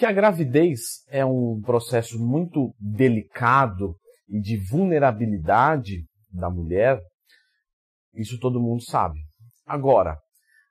Que a gravidez é um processo muito delicado e de vulnerabilidade da mulher, isso todo mundo sabe. Agora,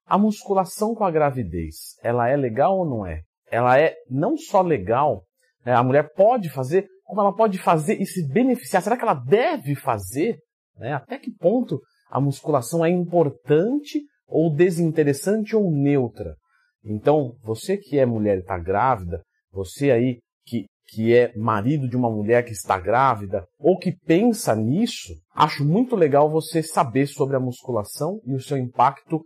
a musculação com a gravidez, ela é legal ou não é? Ela é não só legal, né, a mulher pode fazer, como ela pode fazer e se beneficiar. Será que ela deve fazer? Né? Até que ponto a musculação é importante ou desinteressante ou neutra? Então, você que é mulher e está grávida, você aí que, que é marido de uma mulher que está grávida ou que pensa nisso, acho muito legal você saber sobre a musculação e o seu impacto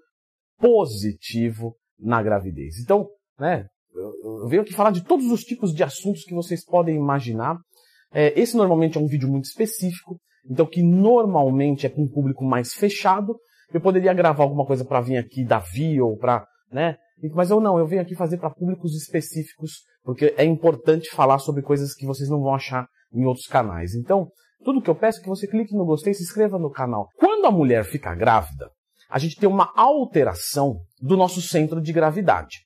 positivo na gravidez. Então, né, eu, venho aqui falar de todos os tipos de assuntos que vocês podem imaginar. É, esse normalmente é um vídeo muito específico, então que normalmente é para um público mais fechado. Eu poderia gravar alguma coisa para vir aqui da Via ou para, né? Mas eu não, eu venho aqui fazer para públicos específicos, porque é importante falar sobre coisas que vocês não vão achar em outros canais. Então, tudo que eu peço é que você clique no gostei e se inscreva no canal. Quando a mulher fica grávida, a gente tem uma alteração do nosso centro de gravidade.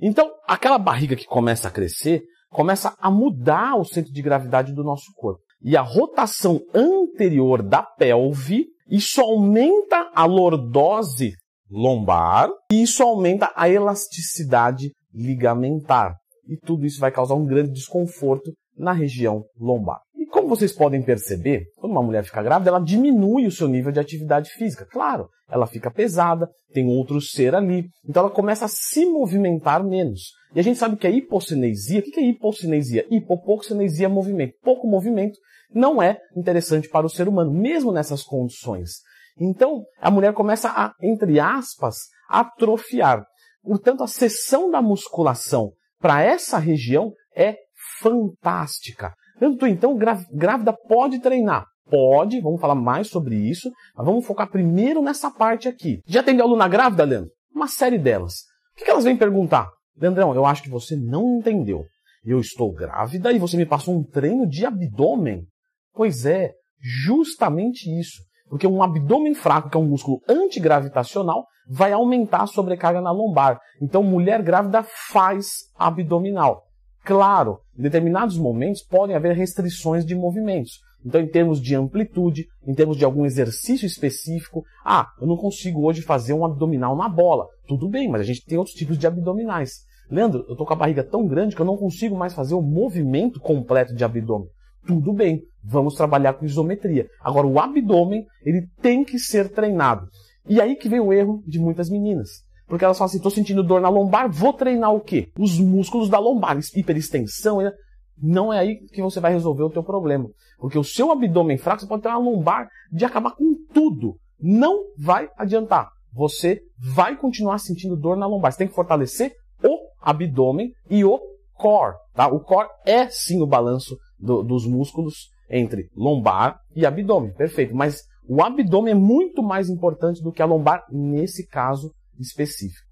Então, aquela barriga que começa a crescer, começa a mudar o centro de gravidade do nosso corpo. E a rotação anterior da pelve, isso aumenta a lordose lombar e isso aumenta a elasticidade ligamentar. E tudo isso vai causar um grande desconforto na região lombar. E como vocês podem perceber, quando uma mulher fica grávida, ela diminui o seu nível de atividade física. Claro, ela fica pesada, tem outro ser ali, então ela começa a se movimentar menos. E a gente sabe que a hipocinesia, o que é hipocinesia? Hipopoxinesia é movimento. Pouco movimento não é interessante para o ser humano, mesmo nessas condições. Então, a mulher começa a, entre aspas, atrofiar. Portanto, a sessão da musculação para essa região é fantástica. Então, grávida pode treinar. Pode, vamos falar mais sobre isso, mas vamos focar primeiro nessa parte aqui. Já tem aluna grávida, Leandro? Uma série delas. O que elas vêm perguntar? Leandrão, eu acho que você não entendeu. Eu estou grávida e você me passou um treino de abdômen. Pois é, justamente isso. Porque um abdômen fraco, que é um músculo antigravitacional, vai aumentar a sobrecarga na lombar. Então, mulher grávida faz abdominal. Claro, em determinados momentos podem haver restrições de movimentos. Então, em termos de amplitude, em termos de algum exercício específico, ah, eu não consigo hoje fazer um abdominal na bola. Tudo bem, mas a gente tem outros tipos de abdominais. Leandro, eu estou com a barriga tão grande que eu não consigo mais fazer o movimento completo de abdômen. Tudo bem, vamos trabalhar com isometria. Agora, o abdômen, ele tem que ser treinado. E aí que vem o erro de muitas meninas. Porque elas falam assim, estou sentindo dor na lombar, vou treinar o quê? Os músculos da lombar, hiperextensão. Né? Não é aí que você vai resolver o teu problema. Porque o seu abdômen fraco, você pode ter uma lombar de acabar com tudo. Não vai adiantar. Você vai continuar sentindo dor na lombar. Você tem que fortalecer o abdômen e o core. Tá? O core é sim o balanço do, dos músculos entre lombar e abdômen. Perfeito. Mas o abdômen é muito mais importante do que a lombar nesse caso específico.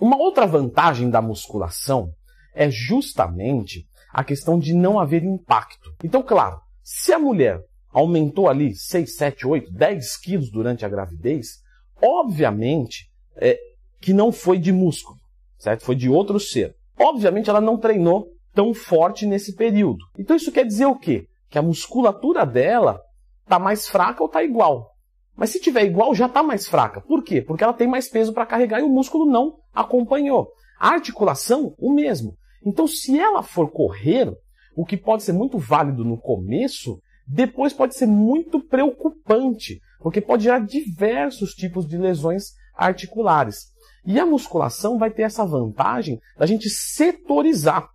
Uma outra vantagem da musculação é justamente a questão de não haver impacto. Então, claro, se a mulher aumentou ali 6, 7, 8, 10 quilos durante a gravidez, obviamente é, que não foi de músculo, certo? Foi de outro ser. Obviamente ela não treinou tão forte nesse período. Então isso quer dizer o quê? Que a musculatura dela está mais fraca ou está igual. Mas se tiver igual, já está mais fraca. Por quê? Porque ela tem mais peso para carregar e o músculo não acompanhou. A articulação, o mesmo. Então, se ela for correr, o que pode ser muito válido no começo, depois pode ser muito preocupante, porque pode gerar diversos tipos de lesões articulares. E a musculação vai ter essa vantagem da gente setorizar.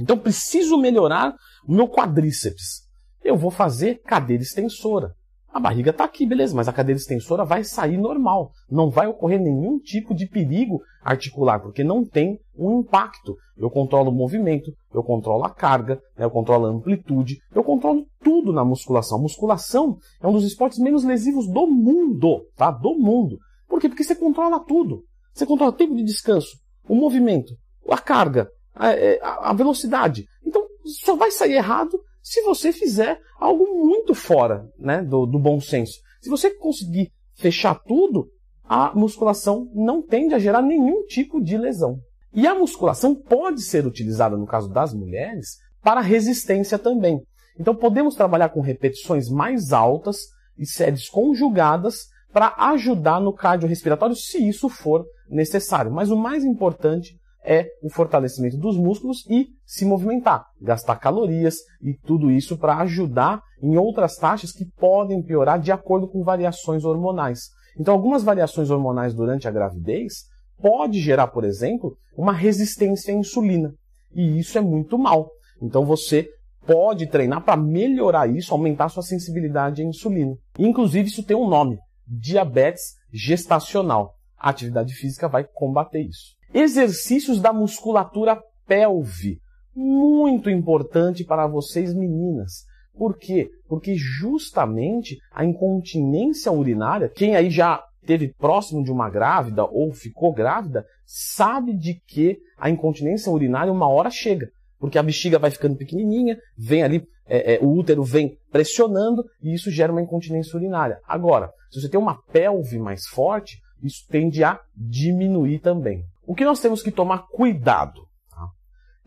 Então, preciso melhorar o meu quadríceps. Eu vou fazer cadeira extensora. A barriga está aqui, beleza, mas a cadeira extensora vai sair normal. Não vai ocorrer nenhum tipo de perigo articular, porque não tem um impacto. Eu controlo o movimento, eu controlo a carga, né, eu controlo a amplitude, eu controlo tudo na musculação. A musculação é um dos esportes menos lesivos do mundo, tá? Do mundo. Por quê? Porque você controla tudo. Você controla o tempo de descanso, o movimento, a carga, a, é, a velocidade. Então, só vai sair errado se você fizer algo muito fora né, do, do bom senso. Se você conseguir fechar tudo, a musculação não tende a gerar nenhum tipo de lesão. E a musculação pode ser utilizada, no caso das mulheres, para resistência também. Então podemos trabalhar com repetições mais altas e séries conjugadas para ajudar no cardiorrespiratório, se isso for necessário. Mas o mais importante é o fortalecimento dos músculos e se movimentar, gastar calorias e tudo isso para ajudar em outras taxas que podem piorar de acordo com variações hormonais. Então, algumas variações hormonais durante a gravidez pode gerar, por exemplo, uma resistência à insulina. E isso é muito mal. Então você pode treinar para melhorar isso, aumentar sua sensibilidade à insulina. Inclusive, isso tem um nome: diabetes gestacional. A atividade física vai combater isso. Exercícios da musculatura pelve. Muito importante para vocês, meninas. Por quê? Porque justamente a incontinência urinária, quem aí já teve próximo de uma grávida ou ficou grávida, sabe de que a incontinência urinária uma hora chega. Porque a bexiga vai ficando pequenininha, vem ali, é, é, o útero vem pressionando e isso gera uma incontinência urinária. Agora, se você tem uma pelve mais forte, isso tende a diminuir também. O que nós temos que tomar cuidado? Tá?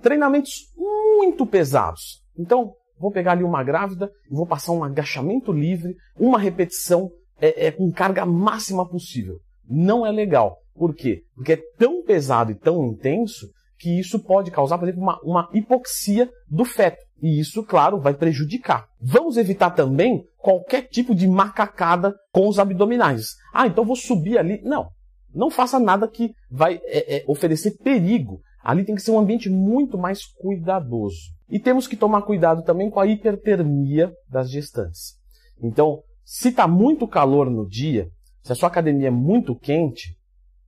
Treinamentos muito pesados. Então, vou pegar ali uma grávida e vou passar um agachamento livre, uma repetição é, é, com carga máxima possível. Não é legal. Por quê? Porque é tão pesado e tão intenso que isso pode causar, por exemplo, uma, uma hipoxia do feto. E isso, claro, vai prejudicar. Vamos evitar também qualquer tipo de macacada com os abdominais. Ah, então vou subir ali. Não. Não faça nada que vai é, é, oferecer perigo. Ali tem que ser um ambiente muito mais cuidadoso. E temos que tomar cuidado também com a hipertermia das gestantes. Então, se está muito calor no dia, se a sua academia é muito quente,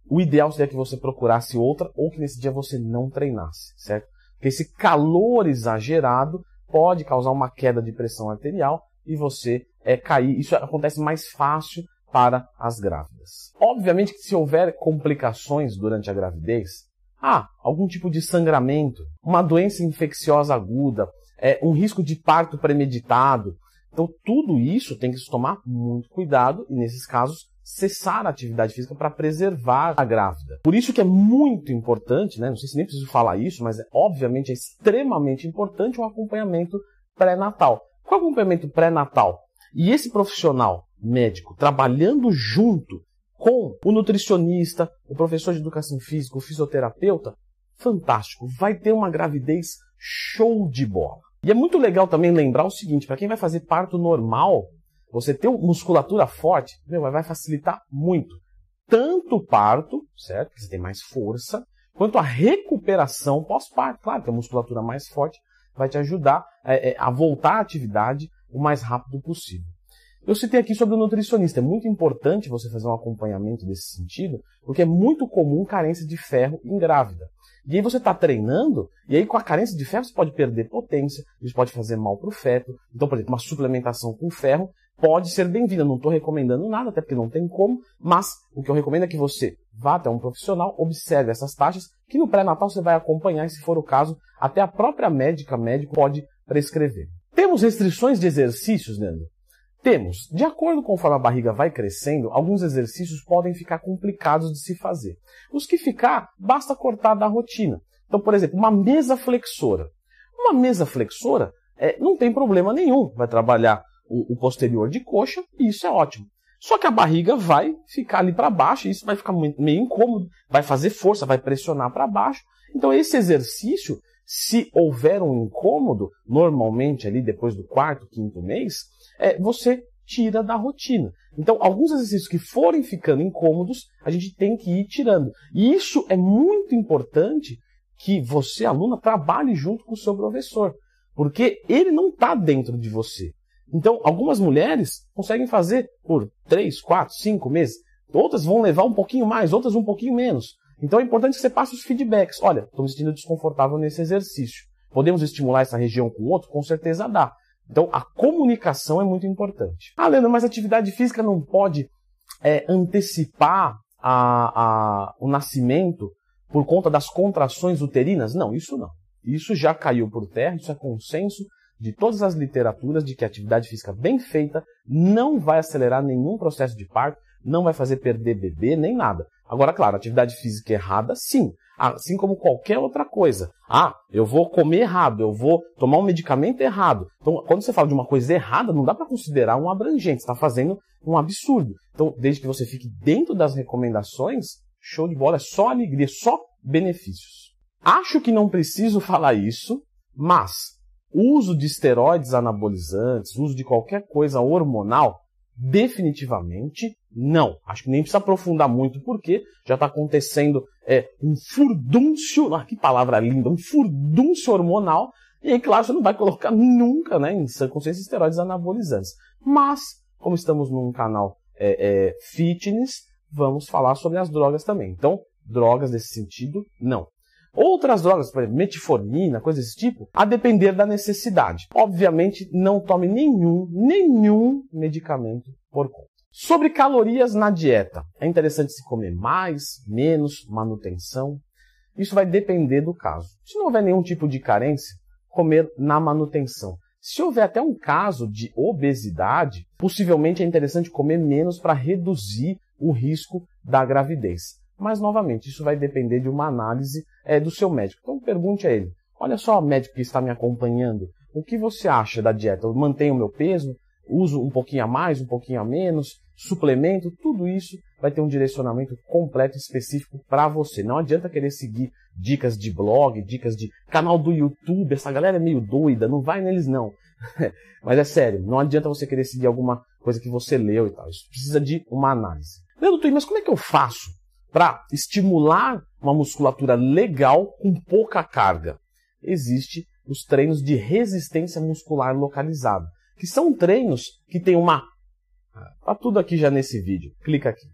o ideal seria que você procurasse outra ou que nesse dia você não treinasse, certo? Porque esse calor exagerado pode causar uma queda de pressão arterial e você é cair. Isso acontece mais fácil para as grávidas. Obviamente que se houver complicações durante a gravidez, ah, algum tipo de sangramento, uma doença infecciosa aguda, é, um risco de parto premeditado. Então, tudo isso tem que se tomar muito cuidado e, nesses casos, cessar a atividade física para preservar a grávida. Por isso que é muito importante, né? não sei se nem preciso falar isso, mas é, obviamente é extremamente importante o um acompanhamento pré-natal. Qual é o acompanhamento pré-natal? E esse profissional médico trabalhando junto com o nutricionista, o professor de educação física, o fisioterapeuta, fantástico, vai ter uma gravidez show de bola. E é muito legal também lembrar o seguinte, para quem vai fazer parto normal, você ter musculatura forte, meu, vai facilitar muito. Tanto o parto, certo? Você tem mais força, quanto a recuperação pós-parto. Claro que a musculatura mais forte vai te ajudar é, é, a voltar à atividade o mais rápido possível. Eu citei aqui sobre o nutricionista. É muito importante você fazer um acompanhamento desse sentido, porque é muito comum carência de ferro em grávida. E aí você está treinando, e aí com a carência de ferro você pode perder potência, isso pode fazer mal para o feto. Então, por exemplo, uma suplementação com ferro pode ser bem-vinda. Não estou recomendando nada, até porque não tem como, mas o que eu recomendo é que você vá até um profissional, observe essas taxas, que no pré-natal você vai acompanhar, e se for o caso, até a própria médica, médico pode prescrever. Temos restrições de exercícios, Leandro? Temos. De acordo com a barriga vai crescendo, alguns exercícios podem ficar complicados de se fazer. Os que ficar, basta cortar da rotina. Então, por exemplo, uma mesa flexora. Uma mesa flexora é, não tem problema nenhum. Vai trabalhar o, o posterior de coxa e isso é ótimo. Só que a barriga vai ficar ali para baixo, e isso vai ficar meio incômodo, vai fazer força, vai pressionar para baixo. Então esse exercício, se houver um incômodo, normalmente ali depois do quarto, quinto mês, é, você tira da rotina. Então, alguns exercícios que forem ficando incômodos, a gente tem que ir tirando. E isso é muito importante que você, aluna, trabalhe junto com o seu professor, porque ele não está dentro de você. Então, algumas mulheres conseguem fazer por 3, 4, 5 meses. Outras vão levar um pouquinho mais, outras um pouquinho menos. Então é importante que você passe os feedbacks. Olha, estou me sentindo desconfortável nesse exercício. Podemos estimular essa região com outro? Com certeza dá. Então a comunicação é muito importante. Ah, Leandro, mas a atividade física não pode é, antecipar a, a, o nascimento por conta das contrações uterinas? Não, isso não. Isso já caiu por terra, isso é consenso de todas as literaturas de que a atividade física bem feita não vai acelerar nenhum processo de parto, não vai fazer perder bebê, nem nada. Agora, claro, atividade física errada, sim. Assim como qualquer outra coisa. Ah, eu vou comer errado, eu vou tomar um medicamento errado. Então, quando você fala de uma coisa errada, não dá para considerar um abrangente, está fazendo um absurdo. Então, desde que você fique dentro das recomendações, show de bola, é só alegria, só benefícios. Acho que não preciso falar isso, mas uso de esteroides anabolizantes, uso de qualquer coisa hormonal, definitivamente não. Acho que nem precisa aprofundar muito, porque já está acontecendo é, um furdúncio, ah, que palavra linda, um furdúncio hormonal, e aí, claro, você não vai colocar nunca né, em sã consciência esteroides anabolizantes. Mas, como estamos num canal é, é, fitness, vamos falar sobre as drogas também. Então, drogas nesse sentido, não. Outras drogas, por exemplo, metformina, coisas desse tipo, a depender da necessidade. Obviamente, não tome nenhum, nenhum medicamento por conta. Sobre calorias na dieta. É interessante se comer mais, menos, manutenção. Isso vai depender do caso. Se não houver nenhum tipo de carência, comer na manutenção. Se houver até um caso de obesidade, possivelmente é interessante comer menos para reduzir o risco da gravidez. Mas, novamente, isso vai depender de uma análise é, do seu médico. Então, pergunte a ele: Olha só, médico que está me acompanhando, o que você acha da dieta? Eu mantenho o meu peso? Uso um pouquinho a mais, um pouquinho a menos? Suplemento? Tudo isso vai ter um direcionamento completo específico para você. Não adianta querer seguir dicas de blog, dicas de canal do YouTube. Essa galera é meio doida, não vai neles não. Mas é sério, não adianta você querer seguir alguma coisa que você leu e tal. Isso precisa de uma análise. Leandro, mas como é que eu faço para estimular uma musculatura legal com pouca carga. Existem os treinos de resistência muscular localizada, que são treinos que tem uma. Tá tudo aqui já nesse vídeo. Clica aqui.